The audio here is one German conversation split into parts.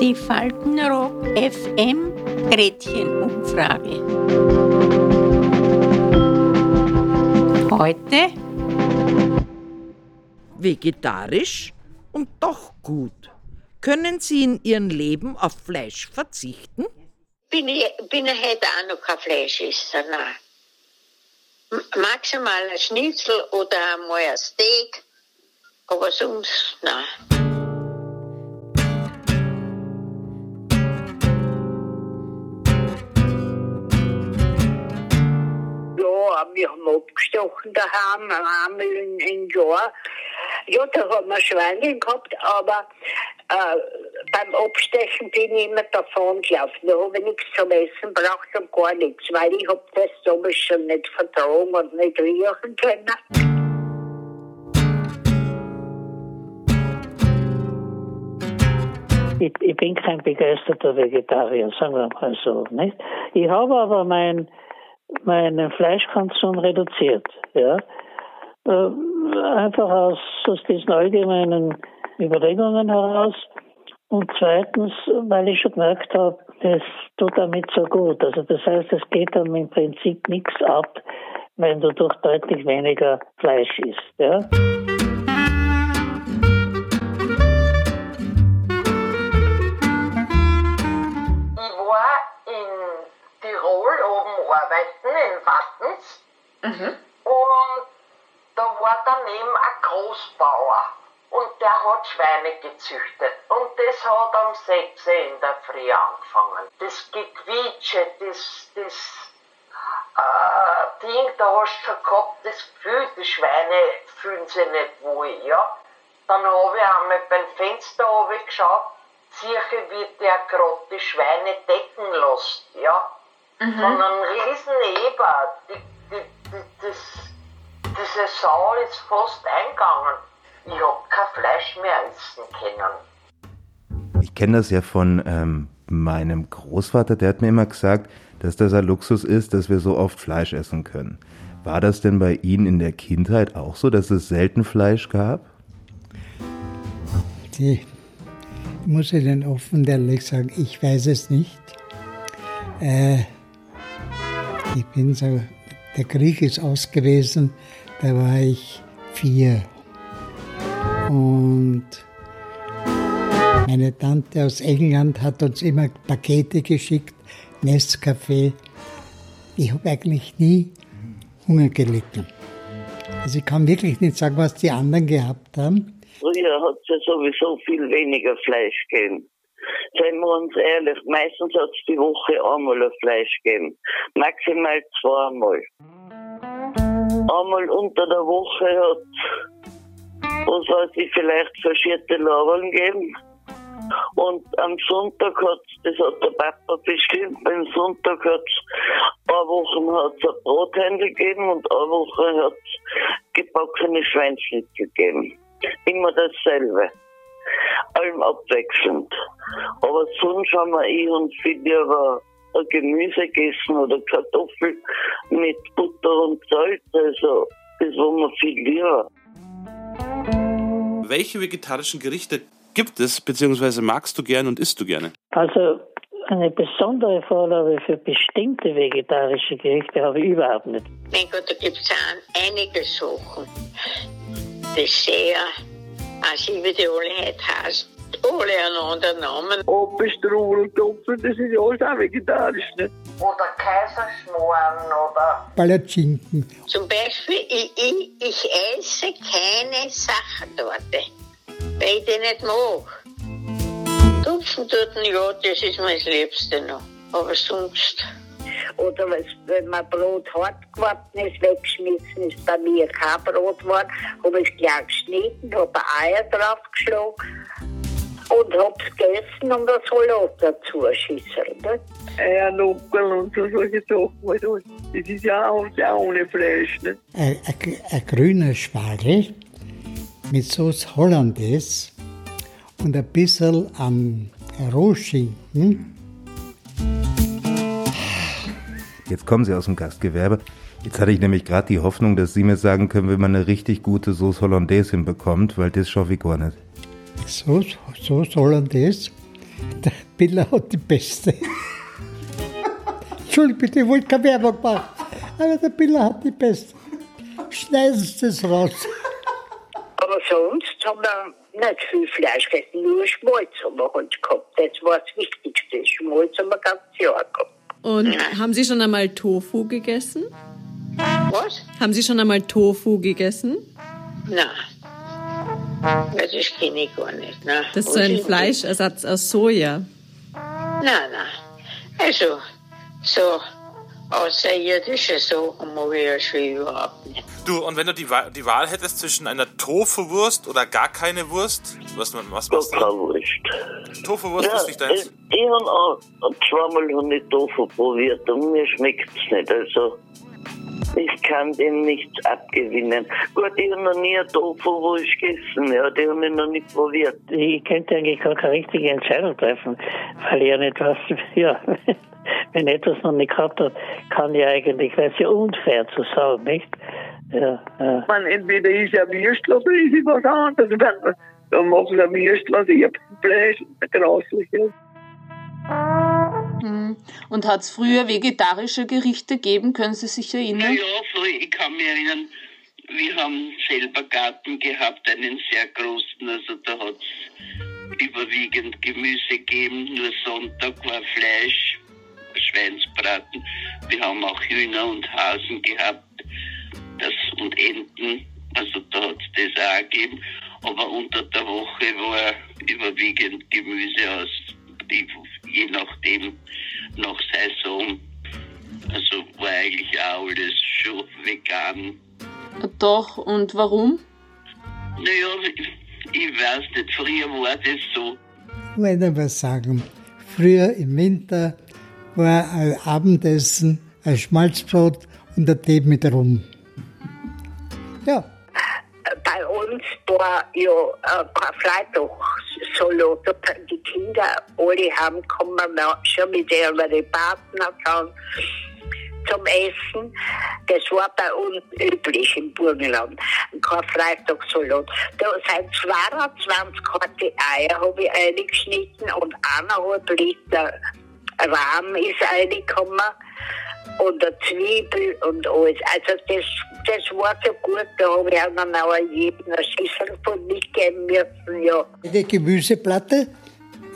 Die Faltenrock FM Gretchenumfrage. Heute vegetarisch und doch gut. Können Sie in Ihrem Leben auf Fleisch verzichten? Bin ich, bin ich heute auch noch kein Fleischesser, nein. M- Maximal ein Schnitzel oder einmal ein Steak, aber sonst nein. Ja, wir haben abgestochen daheim, einmal in, in Jahr. Ja, da haben wir Schweine gehabt, aber äh, beim Abstechen bin ich immer davon gelaufen. Da habe ich nichts zum Essen braucht und gar nichts, weil ich hab das damals schon nicht vertragen und nicht riechen können. Ich, ich bin kein begeisterter Vegetarier, sagen wir mal so. Nicht? Ich habe aber mein, meinen Fleischkonsum reduziert. Ja? Äh, Einfach aus, aus diesen allgemeinen Überlegungen heraus. Und zweitens, weil ich schon gemerkt habe, es tut damit so gut. Also das heißt, es geht dann im Prinzip nichts ab, wenn du durch deutlich weniger Fleisch isst. Ja? Tirol oben arbeiten, in Wattens. Und da war daneben ein Großbauer. Und der hat Schweine gezüchtet. Und das hat um 6 Uhr in der Früh angefangen. Das Gequietsche, das, das äh, Ding, da hast du schon gehabt, das Gefühl, die Schweine fühlen sich nicht wohl, ja. Dann habe ich einmal beim Fenster geschaut, circa wird der gerade die Schweine decken lässt, ja. Von einem riesen Eber. Die, die, die, das, diese Sau ist fast eingegangen. Ich hab kein Fleisch mehr essen können. Ich kenne das ja von ähm, meinem Großvater, der hat mir immer gesagt, dass das ein Luxus ist, dass wir so oft Fleisch essen können. War das denn bei Ihnen in der Kindheit auch so, dass es selten Fleisch gab? Die, muss ich Ihnen offen ehrlich sagen, ich weiß es nicht. Äh, ich bin so, der Krieg ist aus gewesen, da war ich vier. Und meine Tante aus England hat uns immer Pakete geschickt, Nescafé. Ich habe eigentlich nie Hunger gelitten. Also ich kann wirklich nicht sagen, was die anderen gehabt haben. Früher hat es ja sowieso viel weniger Fleisch gegeben. Seien wir uns ehrlich, meistens hat es die Woche einmal ein Fleisch gegeben. Maximal zweimal. Einmal unter der Woche hat was weiß ich, vielleicht verschierte Laberl gegeben. Und am Sonntag hat das hat der Papa bestimmt, am Sonntag hat es eine Woche hat's ein Brothändel gegeben und eine Woche hat es gebackene Schweinsschnitzel gegeben. Immer dasselbe. Allem abwechselnd. Aber sonst haben wir ich und viele aber ein Gemüse gegessen oder Kartoffel mit Butter und Salz. Also das war mir viel lieber. Welche vegetarischen Gerichte gibt es, beziehungsweise magst du gerne und isst du gerne? Also eine besondere Vorliebe für bestimmte vegetarische Gerichte habe ich überhaupt nicht. Mein Gott, da gibt es einige Sachen. Dessert, also wie die alle heute heißen. Alle einen anderen Namen. Apfelstrudel, Topfen, das ist ja alles auch vegetarisch, nicht? Oder Kaiserschmarrn oder Palatschinken. Zum Beispiel, ich, ich, ich esse keine Sachertorte, weil ich die nicht mag. Tupfentorten, ja, das ist das Liebste noch. Aber sonst. Oder was, wenn mein Brot hart geworden ist, weggeschmissen ist bei mir kein Brot geworden, habe ich gleich geschnitten, habe Eier draufgeschlagen und habe es gegessen und ein Salat dazu schießen. Ne? Eiernuckel und so solche Sachen. Das ist ja auch, auch ohne Fleisch, nicht? Ein, ein, ein grüner Spargel mit Sauce Hollandaise und ein bisschen am Rohschinken. Jetzt kommen Sie aus dem Gastgewerbe. Jetzt hatte ich nämlich gerade die Hoffnung, dass Sie mir sagen können, wie man eine richtig gute Sauce Hollandaise hinbekommt, weil das schaffe ich gar nicht. So, so Hollandaise, der Billa hat die beste. Entschuldigung bitte, ich wollte keine Werbung machen, aber der Billa hat die beste. Schneiden Sie das raus. Aber sonst haben wir nicht viel Fleisch gegessen, nur Schmalz haben wir halt gehabt. Das war das Wichtigste. Schmalz haben wir ganz Jahr gehabt. Und haben Sie schon einmal Tofu gegessen? Was? Haben Sie schon einmal Tofu gegessen? Nein. Das ist kenne gar nicht. Nein. Das ist so ein Fleischersatz aus Soja. Nein, nein. Also, so außerirdische Sachen mag ich ja schon überhaupt nicht. Du, und wenn du die, Wa- die Wahl hättest zwischen einer Tofu-Wurst oder gar keine Wurst, was, was machst Gar keine du? Wurst. Tofu-Wurst Ja, ist nicht ich, deins. ich habe auch zweimal hab ich Tofu probiert und mir schmeckt es nicht. Also, ich kann dem nichts abgewinnen. Gut, ich habe noch nie eine Tofu-Wurst gegessen, ja, die habe ich noch nicht probiert. Ich könnte eigentlich gar keine richtige Entscheidung treffen, weil ich ja nicht weiß, ja, wenn etwas noch nicht gehabt hat, kann ich eigentlich, wäre es ja unfair zu sagen, nicht? Ja, ja. Man, entweder ist er Würstel oder ist er was anderes. Wenn, dann machen sie ein Würstel aus Erbsenfleisch, grausliches. Hm. Und hat es früher vegetarische Gerichte gegeben? Können Sie sich erinnern? Ja, früher, ich kann mich erinnern, wir haben selber Garten gehabt, einen sehr großen, also da hat es überwiegend Gemüse gegeben, nur Sonntag war Fleisch, Schweinsbraten. Wir haben auch Hühner und Hasen gehabt das, und Enten, also da hat es das auch gegeben. Aber unter der Woche war überwiegend Gemüse aus, je nachdem, nach Saison. Also war eigentlich auch alles schon vegan. Doch, und warum? Naja, ich, ich weiß nicht, früher war das so. Ich wollte was sagen. Früher im Winter war ein Abendessen ein Schmalzbrot und ein Tee mit Rum. Ja, Bei uns war ja äh, Karfreitag-Salat. Die Kinder alle haben kommen schon mit ihren Partner dann zum Essen. Das war bei uns üblich im Burgenland. Ein Karfreitagssalat. Da sind 22 harte Eier habe ich eingeschnitten und eineinhalb Liter Rahm ist reingekommen und eine Zwiebel und alles. Also das, das war so gut, da habe ich auch jedem eine Schüssel von mitgeben müssen, ja. eine Gemüseplatte,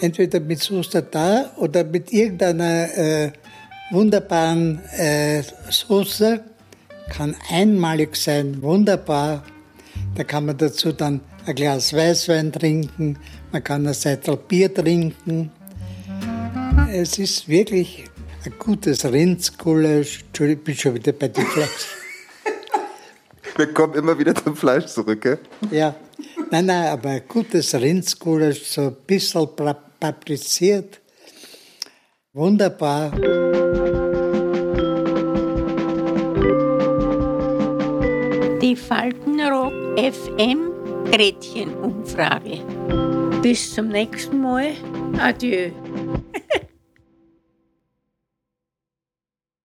entweder mit Sauce Tartar oder mit irgendeiner äh, wunderbaren äh, Soße. Kann einmalig sein, wunderbar. Da kann man dazu dann ein Glas Weißwein trinken, man kann ein Seitel Bier trinken. Es ist wirklich ein gutes Rindsgulasch. Entschuldigung, ich bin schon wieder bei dem Fleisch. Wir kommen immer wieder zum Fleisch zurück, gell? Ja, nein, nein, aber ein gutes Rindsgulasch, so ein bisschen papriziert. Wunderbar. Die Faltenrock FM Gretchenumfrage. Bis zum nächsten Mal. Adieu.